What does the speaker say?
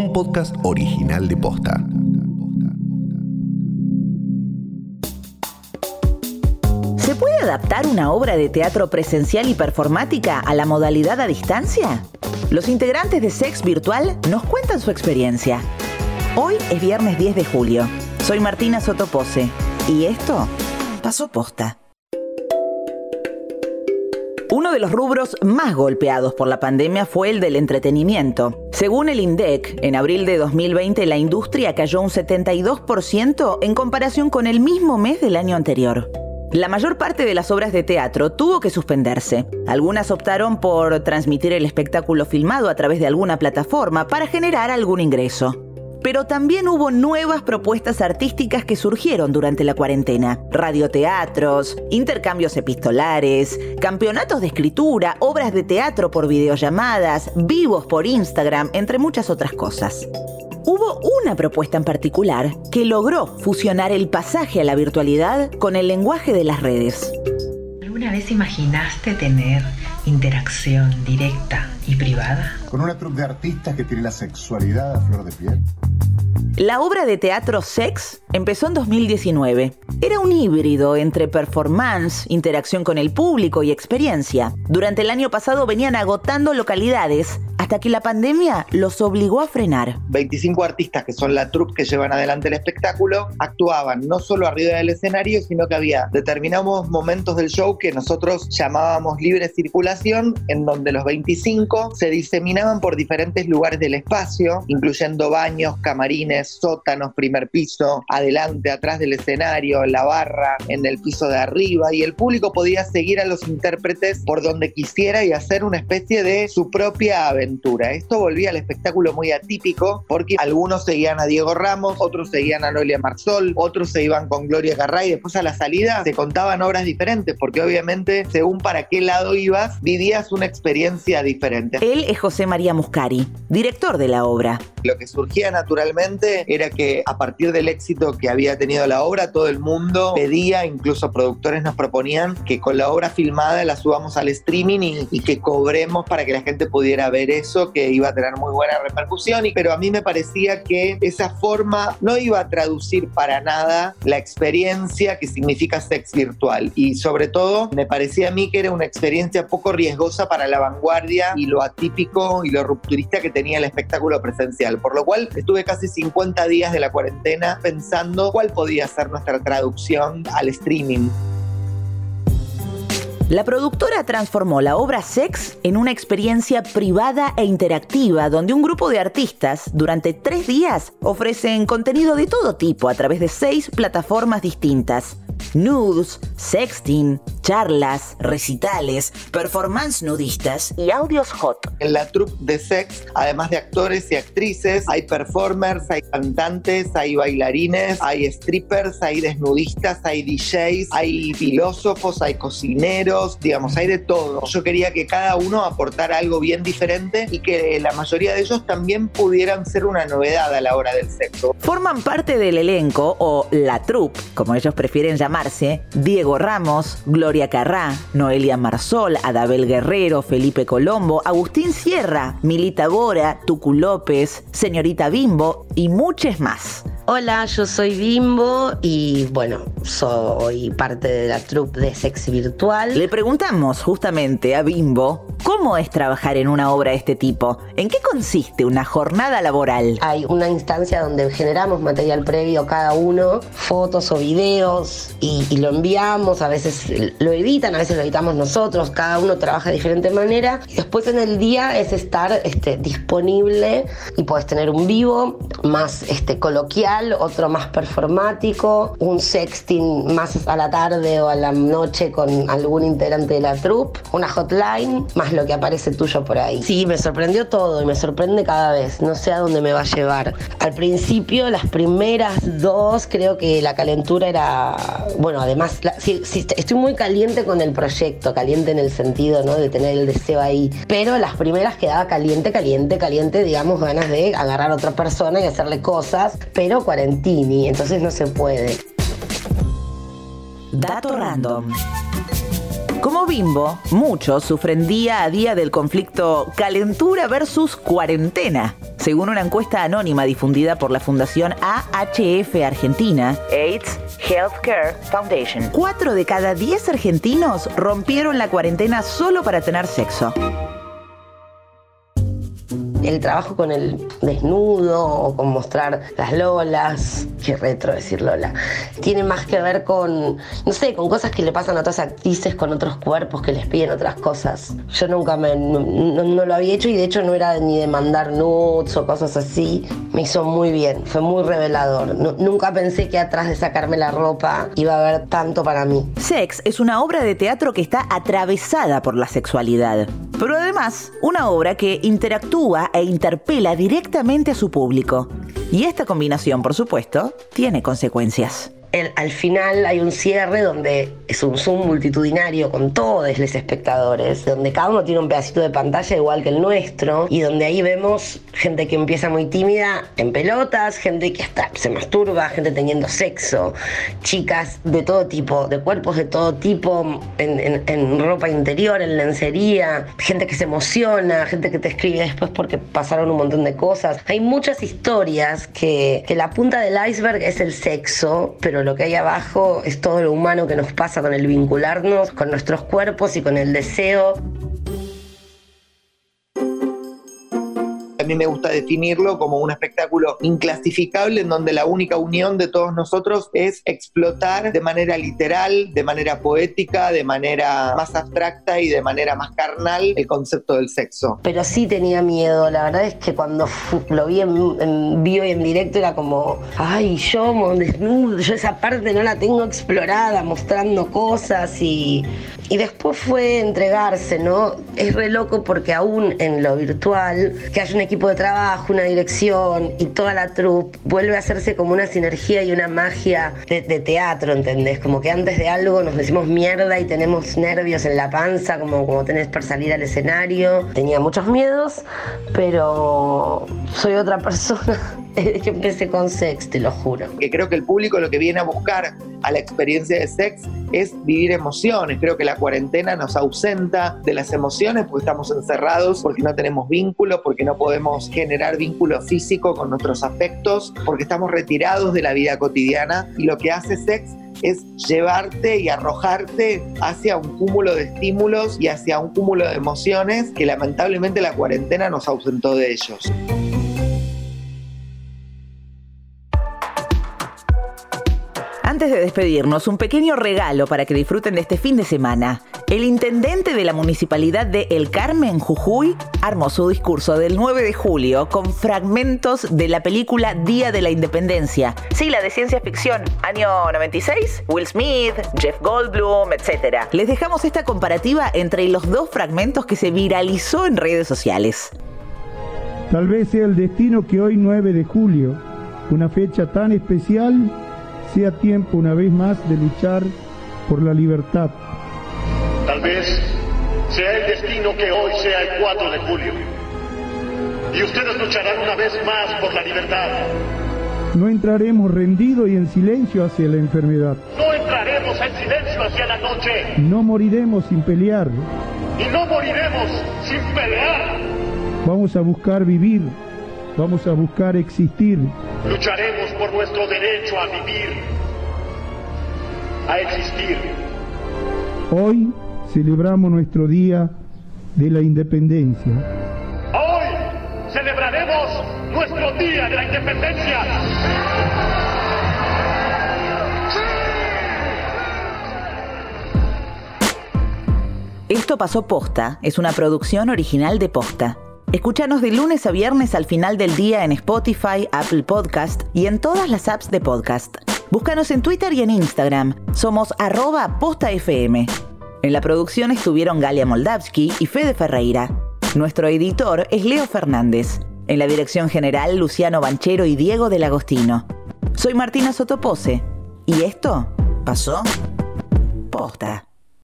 un podcast original de Posta. ¿Se puede adaptar una obra de teatro presencial y performática a la modalidad a distancia? Los integrantes de Sex Virtual nos cuentan su experiencia. Hoy es viernes 10 de julio. Soy Martina Sotopose y esto pasó posta. Uno de los rubros más golpeados por la pandemia fue el del entretenimiento. Según el INDEC, en abril de 2020 la industria cayó un 72% en comparación con el mismo mes del año anterior. La mayor parte de las obras de teatro tuvo que suspenderse. Algunas optaron por transmitir el espectáculo filmado a través de alguna plataforma para generar algún ingreso. Pero también hubo nuevas propuestas artísticas que surgieron durante la cuarentena. Radioteatros, intercambios epistolares, campeonatos de escritura, obras de teatro por videollamadas, vivos por Instagram, entre muchas otras cosas. Hubo una propuesta en particular que logró fusionar el pasaje a la virtualidad con el lenguaje de las redes. ¿Alguna vez imaginaste tener interacción directa y privada? Con una troupe de artistas que tiene la sexualidad a flor de piel. La obra de teatro Sex empezó en 2019. Era un híbrido entre performance, interacción con el público y experiencia. Durante el año pasado venían agotando localidades hasta que la pandemia los obligó a frenar. 25 artistas que son la troupe que llevan adelante el espectáculo actuaban no solo arriba del escenario, sino que había determinados momentos del show que nosotros llamábamos libre circulación, en donde los 25 se diseminaban por diferentes lugares del espacio, incluyendo baños, camarines, sótanos, primer piso, adelante, atrás del escenario, en la barra, en el piso de arriba, y el público podía seguir a los intérpretes por donde quisiera y hacer una especie de su propia aventura esto volvía al espectáculo muy atípico porque algunos seguían a Diego Ramos, otros seguían a Noelia Marsol, otros se iban con Gloria Garray. Después a la salida se contaban obras diferentes porque obviamente según para qué lado ibas, vivías una experiencia diferente. Él es José María Muscari, director de la obra. Lo que surgía naturalmente era que a partir del éxito que había tenido la obra, todo el mundo pedía, incluso productores nos proponían que con la obra filmada la subamos al streaming y, y que cobremos para que la gente pudiera ver eso que iba a tener muy buena repercusión, pero a mí me parecía que esa forma no iba a traducir para nada la experiencia que significa sex virtual. Y sobre todo, me parecía a mí que era una experiencia poco riesgosa para la vanguardia y lo atípico y lo rupturista que tenía el espectáculo presencial. Por lo cual, estuve casi 50 días de la cuarentena pensando cuál podía ser nuestra traducción al streaming. La productora transformó la obra Sex en una experiencia privada e interactiva donde un grupo de artistas durante tres días ofrecen contenido de todo tipo a través de seis plataformas distintas nudes, sexting, charlas, recitales, performance nudistas y audios hot. En la troupe de sex, además de actores y actrices, hay performers, hay cantantes, hay bailarines, hay strippers, hay desnudistas, hay DJs, hay filósofos, hay cocineros, digamos, hay de todo. Yo quería que cada uno aportara algo bien diferente y que la mayoría de ellos también pudieran ser una novedad a la hora del sexo. Forman parte del elenco o la troupe, como ellos prefieren llamarlo Diego Ramos, Gloria Carrá, Noelia Marsol, Adabel Guerrero, Felipe Colombo, Agustín Sierra, Milita Bora, Tucu López, Señorita Bimbo y muchos más. Hola, yo soy Bimbo y bueno, soy parte de la troupe de Sex Virtual. Le preguntamos justamente a Bimbo cómo es trabajar en una obra de este tipo. ¿En qué consiste una jornada laboral? Hay una instancia donde generamos material previo cada uno, fotos o videos, y, lo enviamos, a veces lo editan, a veces lo editamos nosotros, cada uno trabaja de diferente manera. Y después en el día es estar este, disponible y puedes tener un vivo más este, coloquial, otro más performático, un sexting más a la tarde o a la noche con algún integrante de la troupe, una hotline, más lo que aparece tuyo por ahí. Sí, me sorprendió todo y me sorprende cada vez, no sé a dónde me va a llevar. Al principio, las primeras dos, creo que la calentura era bueno, además, estoy muy caliente con el proyecto, caliente en el sentido, ¿no? De tener el deseo ahí. Pero las primeras quedaba caliente, caliente, caliente, digamos, ganas de agarrar a otra persona y hacerle cosas, pero cuarentini, entonces no se puede. Dato random. Como bimbo, muchos sufren día a día del conflicto calentura versus cuarentena. Según una encuesta anónima difundida por la Fundación AHF Argentina, AIDS Healthcare Foundation, 4 de cada 10 argentinos rompieron la cuarentena solo para tener sexo el trabajo con el desnudo o con mostrar las lolas, qué retro decir lola, tiene más que ver con, no sé, con cosas que le pasan a otras actrices con otros cuerpos que les piden otras cosas. Yo nunca me, no, lo había hecho y de hecho no era ni de mandar nudes o cosas así. Me hizo muy bien, fue muy revelador. nunca pensé que atrás de sacarme la ropa iba a haber tanto para mí. Sex es una obra de teatro que está atravesada por la sexualidad, pero además una obra que interactúa e interpela directamente a su público. Y esta combinación, por supuesto, tiene consecuencias al final hay un cierre donde es un Zoom multitudinario con todos los espectadores, donde cada uno tiene un pedacito de pantalla igual que el nuestro, y donde ahí vemos gente que empieza muy tímida en pelotas, gente que hasta se masturba, gente teniendo sexo, chicas de todo tipo, de cuerpos de todo tipo, en, ropa interior, en lencería, gente que se emociona, gente que te escribe después porque pasaron un montón de cosas. Hay muchas historias que, que la punta del iceberg es el sexo, pero lo que hay abajo es todo lo humano que nos pasa con el vincularnos con nuestros cuerpos y con el deseo mí me gusta definirlo como un espectáculo inclasificable en donde la única unión de todos nosotros es explotar de manera literal, de manera poética, de manera más abstracta y de manera más carnal el concepto del sexo. Pero sí tenía miedo, la verdad es que cuando lo vi en, vivo y en directo era como, ay, yo desnudo, yo esa parte no la tengo explorada, mostrando cosas y, y después fue entregarse, ¿no? Es re loco porque aún en lo virtual, que hay un equipo de trabajo, una dirección y toda la troupe vuelve a hacerse como una sinergia y una magia de, teatro, ¿entendés? Como que antes de algo nos decimos mierda y tenemos nervios en la panza, como, como tenés para salir al escenario. Tenía muchos miedos, pero soy otra persona desde empecé con sex, te lo juro. Que creo que el público lo que viene a buscar a la experiencia de sex es vivir emociones. Creo que la cuarentena nos ausenta de las emociones porque estamos encerrados, porque no tenemos vínculo, porque no podemos generar vínculo físico con nuestros afectos, porque estamos retirados de la vida cotidiana y lo que hace sex es llevarte y arrojarte hacia un cúmulo de estímulos y hacia un cúmulo de emociones que lamentablemente la cuarentena nos ausentó de ellos. Antes de despedirnos, un pequeño regalo para que disfruten de este fin de semana. El intendente de la municipalidad de El Carmen, Jujuy, armó su discurso del 9 de julio con fragmentos de la película Día de la Independencia, sigla de ciencia ficción, año 96, Will Smith, Jeff Goldblum, etc. Les dejamos esta comparativa entre los dos fragmentos que se viralizó en redes sociales. Tal vez sea el destino que hoy 9 de julio, una fecha tan especial, sea tiempo una vez más de luchar por la libertad. Tal vez sea el destino que hoy sea el 4 de julio. Y ustedes lucharán una vez más por la libertad. No entraremos rendidos y en silencio hacia la enfermedad. No entraremos en silencio hacia la noche. No moriremos sin pelear. Y no moriremos sin pelear. Vamos a buscar vivir Vamos a buscar existir. Lucharemos por nuestro derecho a vivir, a existir. Hoy celebramos nuestro Día de la Independencia. Hoy celebraremos nuestro Día de la Independencia. Esto pasó posta, es una producción original de posta. Escúchanos de lunes a viernes al final del día en Spotify, Apple Podcast y en todas las apps de podcast. Búscanos en Twitter y en Instagram. Somos arroba postafm. En la producción estuvieron Galia Moldavsky y Fede Ferreira. Nuestro editor es Leo Fernández. En la dirección general, Luciano Banchero y Diego del Agostino. Soy Martina Sotopose. ¿Y esto pasó? Posta.